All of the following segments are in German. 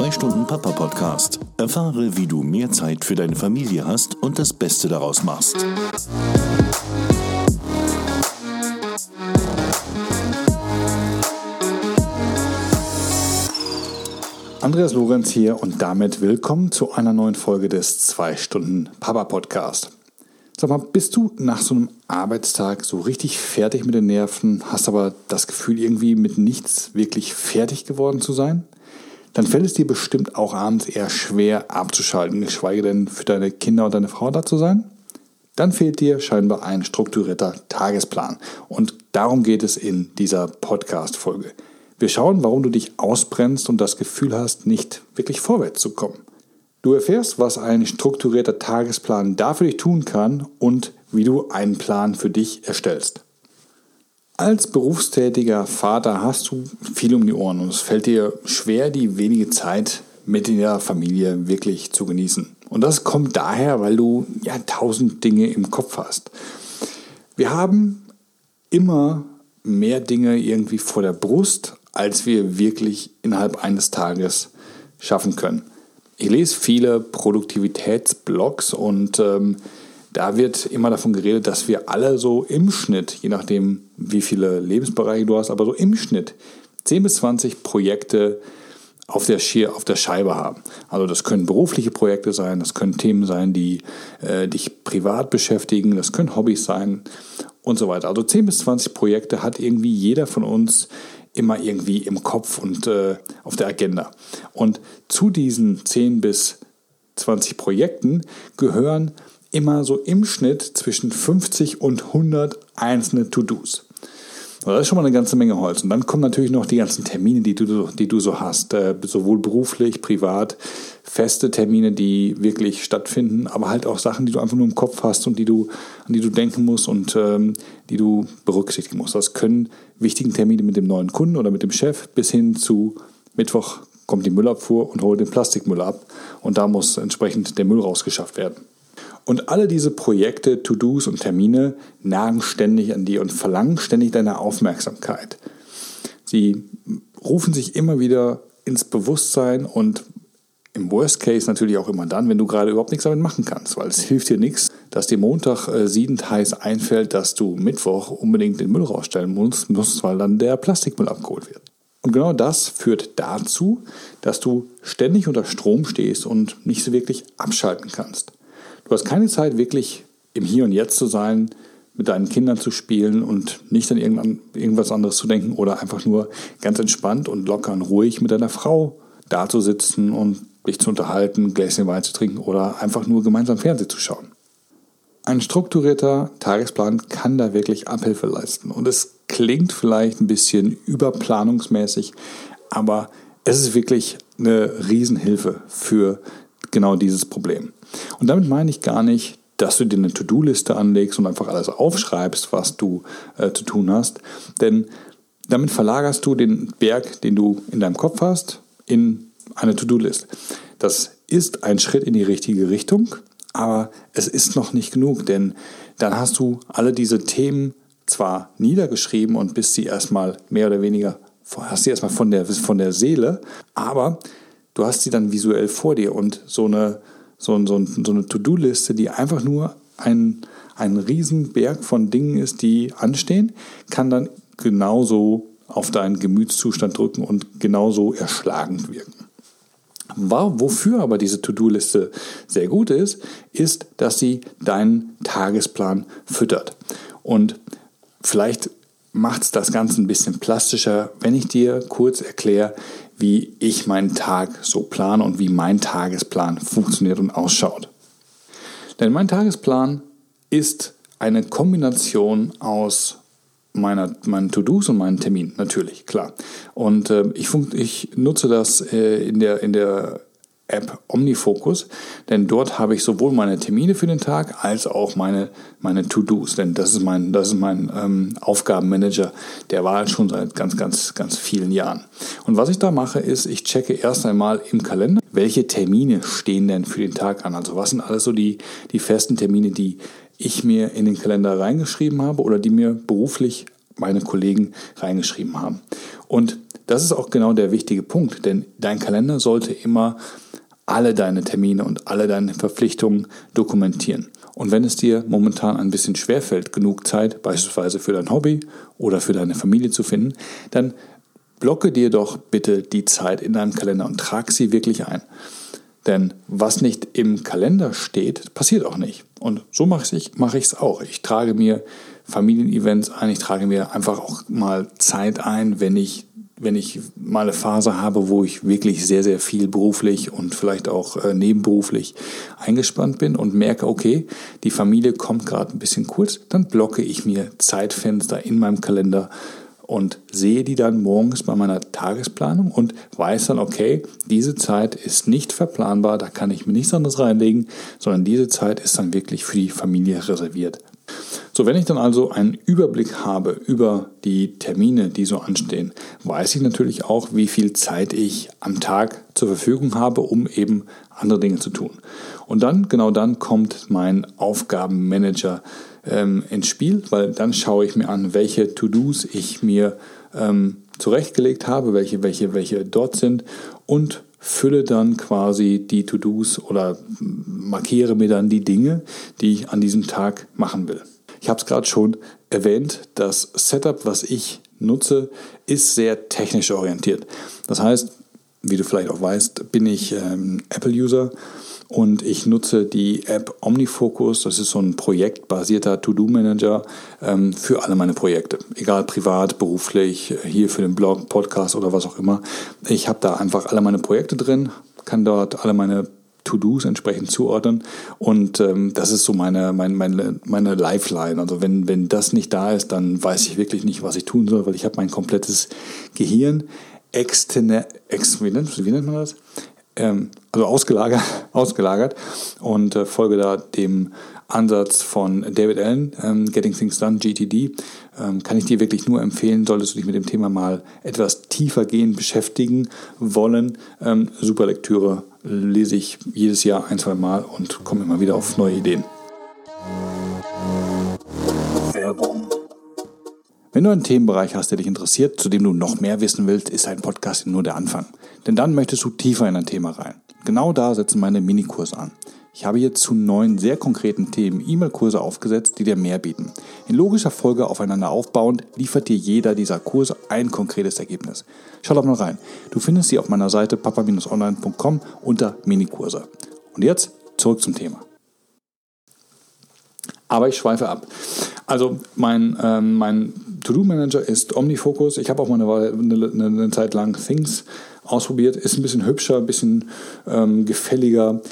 2 Stunden Papa Podcast. Erfahre, wie du mehr Zeit für deine Familie hast und das Beste daraus machst. Andreas Lorenz hier und damit willkommen zu einer neuen Folge des 2 Stunden Papa Podcast. Sag mal, bist du nach so einem Arbeitstag so richtig fertig mit den Nerven, hast aber das Gefühl, irgendwie mit nichts wirklich fertig geworden zu sein? Dann fällt es dir bestimmt auch abends eher schwer abzuschalten, geschweige denn für deine Kinder und deine Frau da zu sein? Dann fehlt dir scheinbar ein strukturierter Tagesplan. Und darum geht es in dieser Podcast-Folge. Wir schauen, warum du dich ausbrennst und das Gefühl hast, nicht wirklich vorwärts zu kommen. Du erfährst, was ein strukturierter Tagesplan da für dich tun kann und wie du einen Plan für dich erstellst. Als berufstätiger Vater hast du viel um die Ohren und es fällt dir schwer, die wenige Zeit mit in der Familie wirklich zu genießen. Und das kommt daher, weil du ja tausend Dinge im Kopf hast. Wir haben immer mehr Dinge irgendwie vor der Brust, als wir wirklich innerhalb eines Tages schaffen können. Ich lese viele Produktivitätsblogs und ähm, da wird immer davon geredet, dass wir alle so im Schnitt, je nachdem wie viele Lebensbereiche du hast, aber so im Schnitt 10 bis 20 Projekte auf der, Schier, auf der Scheibe haben. Also das können berufliche Projekte sein, das können Themen sein, die äh, dich privat beschäftigen, das können Hobbys sein und so weiter. Also 10 bis 20 Projekte hat irgendwie jeder von uns immer irgendwie im Kopf und äh, auf der Agenda. Und zu diesen 10 bis 20 Projekten gehören immer so im Schnitt zwischen 50 und 100 einzelne To-Dos. Das ist schon mal eine ganze Menge Holz. Und dann kommen natürlich noch die ganzen Termine, die du, die du so hast, äh, sowohl beruflich, privat, feste Termine, die wirklich stattfinden, aber halt auch Sachen, die du einfach nur im Kopf hast und die du, an die du denken musst und ähm, die du berücksichtigen musst. Das können wichtigen Termine mit dem neuen Kunden oder mit dem Chef bis hin zu Mittwoch kommt die Müllabfuhr und holt den Plastikmüll ab und da muss entsprechend der Müll rausgeschafft werden. Und alle diese Projekte, To-Dos und Termine nagen ständig an dir und verlangen ständig deine Aufmerksamkeit. Sie rufen sich immer wieder ins Bewusstsein und im Worst Case natürlich auch immer dann, wenn du gerade überhaupt nichts damit machen kannst, weil es hilft dir nichts, dass dir Montag äh, siedend heiß einfällt, dass du Mittwoch unbedingt den Müll rausstellen musst, musst, weil dann der Plastikmüll abgeholt wird. Und genau das führt dazu, dass du ständig unter Strom stehst und nicht so wirklich abschalten kannst. Du hast keine Zeit, wirklich im Hier und Jetzt zu sein, mit deinen Kindern zu spielen und nicht an irgendwas anderes zu denken oder einfach nur ganz entspannt und locker und ruhig mit deiner Frau da zu sitzen und dich zu unterhalten, ein Gläschen Wein zu trinken oder einfach nur gemeinsam Fernsehen zu schauen. Ein strukturierter Tagesplan kann da wirklich Abhilfe leisten. Und es klingt vielleicht ein bisschen überplanungsmäßig, aber es ist wirklich eine Riesenhilfe für genau dieses Problem. Und damit meine ich gar nicht, dass du dir eine To-Do-Liste anlegst und einfach alles aufschreibst, was du äh, zu tun hast. Denn damit verlagerst du den Berg, den du in deinem Kopf hast, in eine To-Do-Liste. Das ist ein Schritt in die richtige Richtung, aber es ist noch nicht genug, denn dann hast du alle diese Themen zwar niedergeschrieben und bist sie erstmal mehr oder weniger, hast sie erstmal von der, von der Seele, aber du hast sie dann visuell vor dir und so eine, so, so, so eine To-Do-Liste, die einfach nur ein, ein Riesenberg von Dingen ist, die anstehen, kann dann genauso auf deinen Gemütszustand drücken und genauso erschlagend wirken. Wofür aber diese To-Do-Liste sehr gut ist, ist, dass sie deinen Tagesplan füttert. Und vielleicht macht es das Ganze ein bisschen plastischer, wenn ich dir kurz erkläre, wie ich meinen Tag so plane und wie mein Tagesplan funktioniert und ausschaut. Denn mein Tagesplan ist eine Kombination aus meiner, meinen To-Dos und meinen Terminen, natürlich, klar. Und äh, ich, ich nutze das äh, in der, in der App OmniFocus, denn dort habe ich sowohl meine Termine für den Tag als auch meine, meine To-Dos, denn das ist mein, das ist mein ähm, Aufgabenmanager, der war schon seit ganz, ganz, ganz vielen Jahren. Und was ich da mache, ist, ich checke erst einmal im Kalender, welche Termine stehen denn für den Tag an. Also was sind alles so die, die festen Termine, die ich mir in den Kalender reingeschrieben habe oder die mir beruflich meine Kollegen reingeschrieben haben. Und das ist auch genau der wichtige Punkt, denn dein Kalender sollte immer alle deine Termine und alle deine Verpflichtungen dokumentieren. Und wenn es dir momentan ein bisschen schwerfällt, genug Zeit beispielsweise für dein Hobby oder für deine Familie zu finden, dann blocke dir doch bitte die Zeit in deinem Kalender und trag sie wirklich ein. Denn was nicht im Kalender steht, passiert auch nicht. Und so mache ich es mach auch. Ich trage mir Familienevents ein, ich trage mir einfach auch mal Zeit ein, wenn ich wenn ich mal eine Phase habe, wo ich wirklich sehr, sehr viel beruflich und vielleicht auch äh, nebenberuflich eingespannt bin und merke, okay, die Familie kommt gerade ein bisschen kurz, dann blocke ich mir Zeitfenster in meinem Kalender und sehe die dann morgens bei meiner Tagesplanung und weiß dann, okay, diese Zeit ist nicht verplanbar, da kann ich mir nichts anderes reinlegen, sondern diese Zeit ist dann wirklich für die Familie reserviert. So, wenn ich dann also einen Überblick habe über die Termine, die so anstehen, weiß ich natürlich auch, wie viel Zeit ich am Tag zur Verfügung habe, um eben andere Dinge zu tun. Und dann, genau dann kommt mein Aufgabenmanager ähm, ins Spiel, weil dann schaue ich mir an, welche To-Dos ich mir ähm, zurechtgelegt habe, welche, welche, welche dort sind und fülle dann quasi die To-Dos oder markiere mir dann die Dinge, die ich an diesem Tag machen will. Ich habe es gerade schon erwähnt, das Setup, was ich nutze, ist sehr technisch orientiert. Das heißt, wie du vielleicht auch weißt, bin ich ähm, Apple-User und ich nutze die App OmniFocus. Das ist so ein projektbasierter To-Do-Manager ähm, für alle meine Projekte. Egal privat, beruflich, hier für den Blog, Podcast oder was auch immer. Ich habe da einfach alle meine Projekte drin, kann dort alle meine To-Dos entsprechend zuordnen. Und ähm, das ist so meine, meine, meine, meine Lifeline. Also wenn, wenn das nicht da ist, dann weiß ich wirklich nicht, was ich tun soll, weil ich habe mein komplettes Gehirn externe, ex, wie, nennt, wie nennt man das? Ähm, also ausgelagert, ausgelagert und äh, folge da dem Ansatz von David Allen, ähm, Getting Things Done, GTD, ähm, kann ich dir wirklich nur empfehlen, solltest du dich mit dem Thema mal etwas tiefer gehen, beschäftigen wollen. Ähm, super Lektüre, lese ich jedes Jahr ein, zwei Mal und komme immer wieder auf neue Ideen. Wenn du einen Themenbereich hast, der dich interessiert, zu dem du noch mehr wissen willst, ist ein Podcast nur der Anfang. Denn dann möchtest du tiefer in ein Thema rein. Genau da setzen meine Minikurse an. Ich habe hier zu neun sehr konkreten Themen E-Mail-Kurse aufgesetzt, die dir mehr bieten. In logischer Folge aufeinander aufbauend liefert dir jeder dieser Kurse ein konkretes Ergebnis. Schau doch mal rein. Du findest sie auf meiner Seite papa-online.com unter Minikurse. Und jetzt zurück zum Thema. Aber ich schweife ab. Also mein, ähm, mein To-Do-Manager ist OmniFocus. Ich habe auch mal eine, eine, eine, Zeit lang Things ausprobiert. Ist ein bisschen hübscher, ein bisschen ähm, gefälliger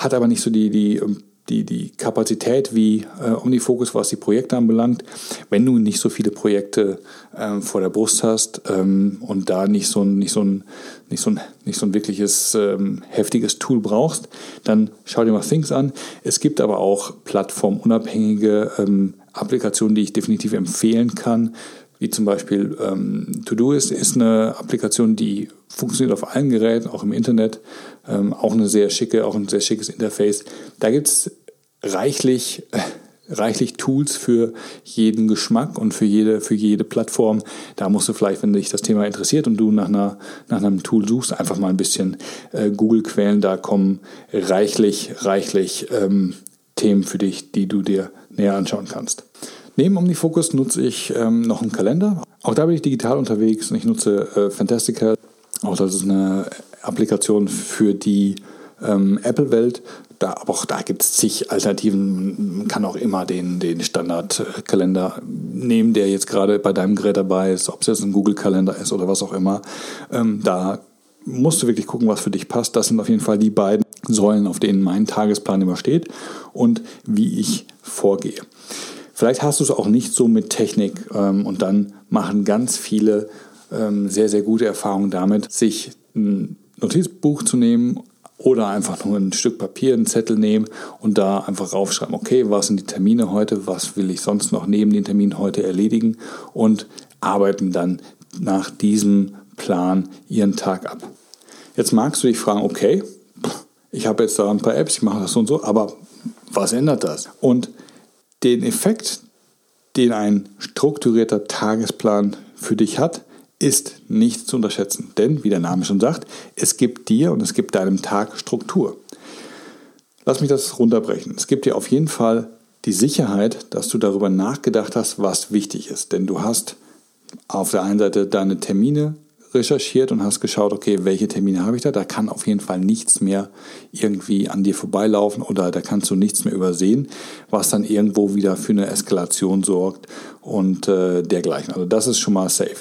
hat aber nicht so die, die, ähm, die, die Kapazität wie äh, OmniFocus, was die Projekte anbelangt. Wenn du nicht so viele Projekte ähm, vor der Brust hast ähm, und da nicht so ein, nicht so ein, nicht so ein, nicht so ein wirkliches ähm, heftiges Tool brauchst, dann schau dir mal Things an. Es gibt aber auch plattformunabhängige ähm, Applikationen, die ich definitiv empfehlen kann wie zum Beispiel ähm, Todoist ist eine Applikation, die funktioniert auf allen Geräten, auch im Internet, ähm, auch eine sehr schicke, auch ein sehr schickes Interface. Da gibt es reichlich, äh, reichlich Tools für jeden Geschmack und für jede, für jede Plattform. Da musst du vielleicht, wenn dich das Thema interessiert und du nach, einer, nach einem Tool suchst, einfach mal ein bisschen äh, Google quälen. Da kommen reichlich, reichlich ähm, Themen für dich, die du dir näher anschauen kannst. Neben OmniFocus nutze ich ähm, noch einen Kalender. Auch da bin ich digital unterwegs und ich nutze äh, Fantastica. Auch das ist eine Applikation für die ähm, Apple-Welt. Da, aber auch da gibt es zig Alternativen. Man kann auch immer den, den Standardkalender nehmen, der jetzt gerade bei deinem Gerät dabei ist, ob es jetzt ein Google-Kalender ist oder was auch immer. Ähm, da musst du wirklich gucken, was für dich passt. Das sind auf jeden Fall die beiden Säulen, auf denen mein Tagesplan immer steht und wie ich vorgehe. Vielleicht hast du es auch nicht so mit Technik ähm, und dann machen ganz viele ähm, sehr, sehr gute Erfahrungen damit, sich ein Notizbuch zu nehmen oder einfach nur ein Stück Papier, einen Zettel nehmen und da einfach raufschreiben, okay, was sind die Termine heute, was will ich sonst noch neben den Terminen heute erledigen und arbeiten dann nach diesem Plan ihren Tag ab. Jetzt magst du dich fragen, okay, ich habe jetzt da ein paar Apps, ich mache das so und so, aber was ändert das? Und den Effekt, den ein strukturierter Tagesplan für dich hat, ist nicht zu unterschätzen. Denn, wie der Name schon sagt, es gibt dir und es gibt deinem Tag Struktur. Lass mich das runterbrechen. Es gibt dir auf jeden Fall die Sicherheit, dass du darüber nachgedacht hast, was wichtig ist. Denn du hast auf der einen Seite deine Termine recherchiert und hast geschaut, okay, welche Termine habe ich da? Da kann auf jeden Fall nichts mehr irgendwie an dir vorbeilaufen oder da kannst du nichts mehr übersehen, was dann irgendwo wieder für eine Eskalation sorgt und äh, dergleichen. Also das ist schon mal safe.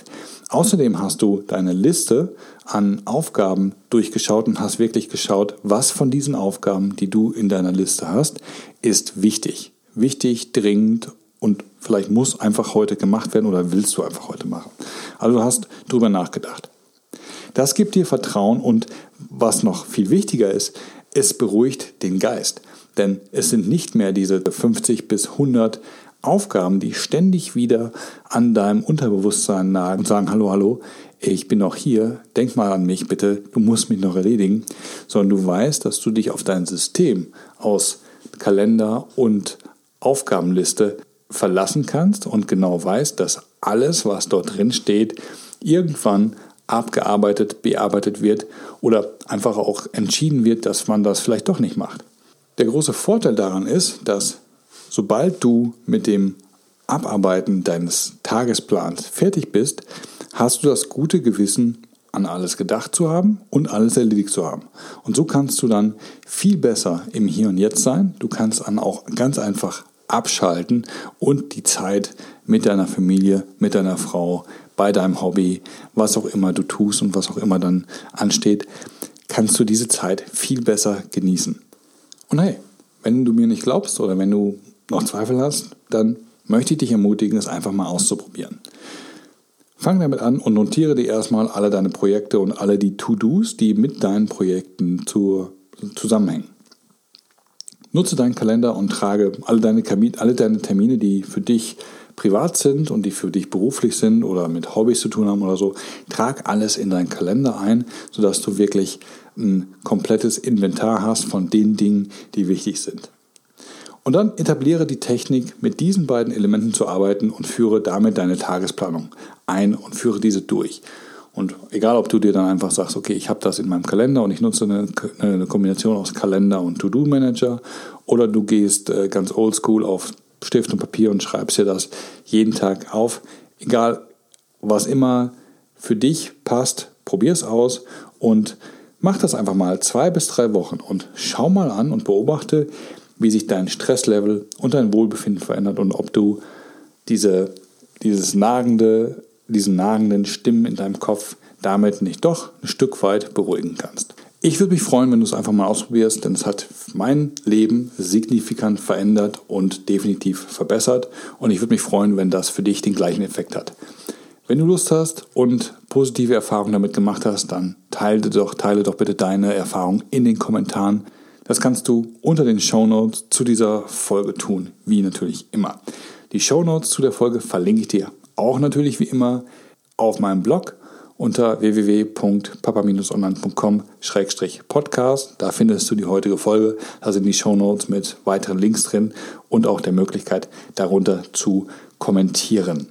Außerdem hast du deine Liste an Aufgaben durchgeschaut und hast wirklich geschaut, was von diesen Aufgaben, die du in deiner Liste hast, ist wichtig. Wichtig, dringend und vielleicht muss einfach heute gemacht werden oder willst du einfach heute machen. Also du hast drüber nachgedacht. Das gibt dir Vertrauen und was noch viel wichtiger ist, es beruhigt den Geist. Denn es sind nicht mehr diese 50 bis 100 Aufgaben, die ständig wieder an deinem Unterbewusstsein nagen und sagen, hallo, hallo, ich bin noch hier, denk mal an mich bitte, du musst mich noch erledigen, sondern du weißt, dass du dich auf dein System aus Kalender und Aufgabenliste verlassen kannst und genau weißt, dass alles, was dort drin steht, irgendwann abgearbeitet, bearbeitet wird oder einfach auch entschieden wird, dass man das vielleicht doch nicht macht. Der große Vorteil daran ist, dass sobald du mit dem Abarbeiten deines Tagesplans fertig bist, hast du das gute Gewissen, an alles gedacht zu haben und alles erledigt zu haben. Und so kannst du dann viel besser im Hier und Jetzt sein. Du kannst dann auch ganz einfach abschalten und die Zeit mit deiner Familie, mit deiner Frau, bei deinem Hobby, was auch immer du tust und was auch immer dann ansteht, kannst du diese Zeit viel besser genießen. Und hey, wenn du mir nicht glaubst oder wenn du noch Zweifel hast, dann möchte ich dich ermutigen, es einfach mal auszuprobieren. Fang damit an und notiere dir erstmal alle deine Projekte und alle die To-Dos, die mit deinen Projekten zu, zusammenhängen. Nutze deinen Kalender und trage alle deine, alle deine Termine, die für dich privat sind und die für dich beruflich sind oder mit Hobbys zu tun haben oder so, trag alles in deinen Kalender ein, sodass du wirklich ein komplettes Inventar hast von den Dingen, die wichtig sind. Und dann etabliere die Technik, mit diesen beiden Elementen zu arbeiten und führe damit deine Tagesplanung ein und führe diese durch. Und egal, ob du dir dann einfach sagst, okay, ich habe das in meinem Kalender und ich nutze eine, eine Kombination aus Kalender und To-Do-Manager, oder du gehst äh, ganz oldschool auf Stift und Papier und schreibst dir das jeden Tag auf. Egal, was immer für dich passt, probier es aus und mach das einfach mal zwei bis drei Wochen und schau mal an und beobachte, wie sich dein Stresslevel und dein Wohlbefinden verändert und ob du diese, dieses nagende diesen nagenden Stimmen in deinem Kopf damit nicht doch ein Stück weit beruhigen kannst. Ich würde mich freuen, wenn du es einfach mal ausprobierst, denn es hat mein Leben signifikant verändert und definitiv verbessert. Und ich würde mich freuen, wenn das für dich den gleichen Effekt hat. Wenn du Lust hast und positive Erfahrungen damit gemacht hast, dann teile doch, teile doch bitte deine Erfahrung in den Kommentaren. Das kannst du unter den Show Notes zu dieser Folge tun, wie natürlich immer. Die Show Notes zu der Folge verlinke ich dir auch natürlich wie immer auf meinem Blog unter www.papa-online.com-podcast. Da findest du die heutige Folge. Da sind die Shownotes mit weiteren Links drin und auch der Möglichkeit, darunter zu kommentieren.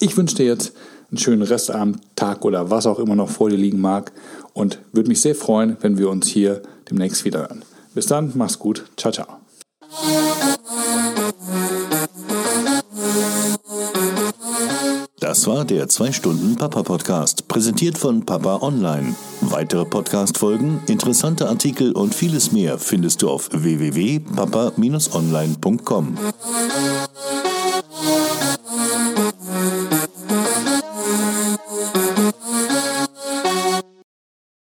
Ich wünsche dir jetzt einen schönen Restabend, Tag oder was auch immer noch vor dir liegen mag und würde mich sehr freuen, wenn wir uns hier demnächst wieder hören. Bis dann, mach's gut. Ciao, ciao. Das war der 2-Stunden-Papa-Podcast, präsentiert von Papa Online. Weitere Podcast-Folgen, interessante Artikel und vieles mehr findest du auf www.papa-online.com.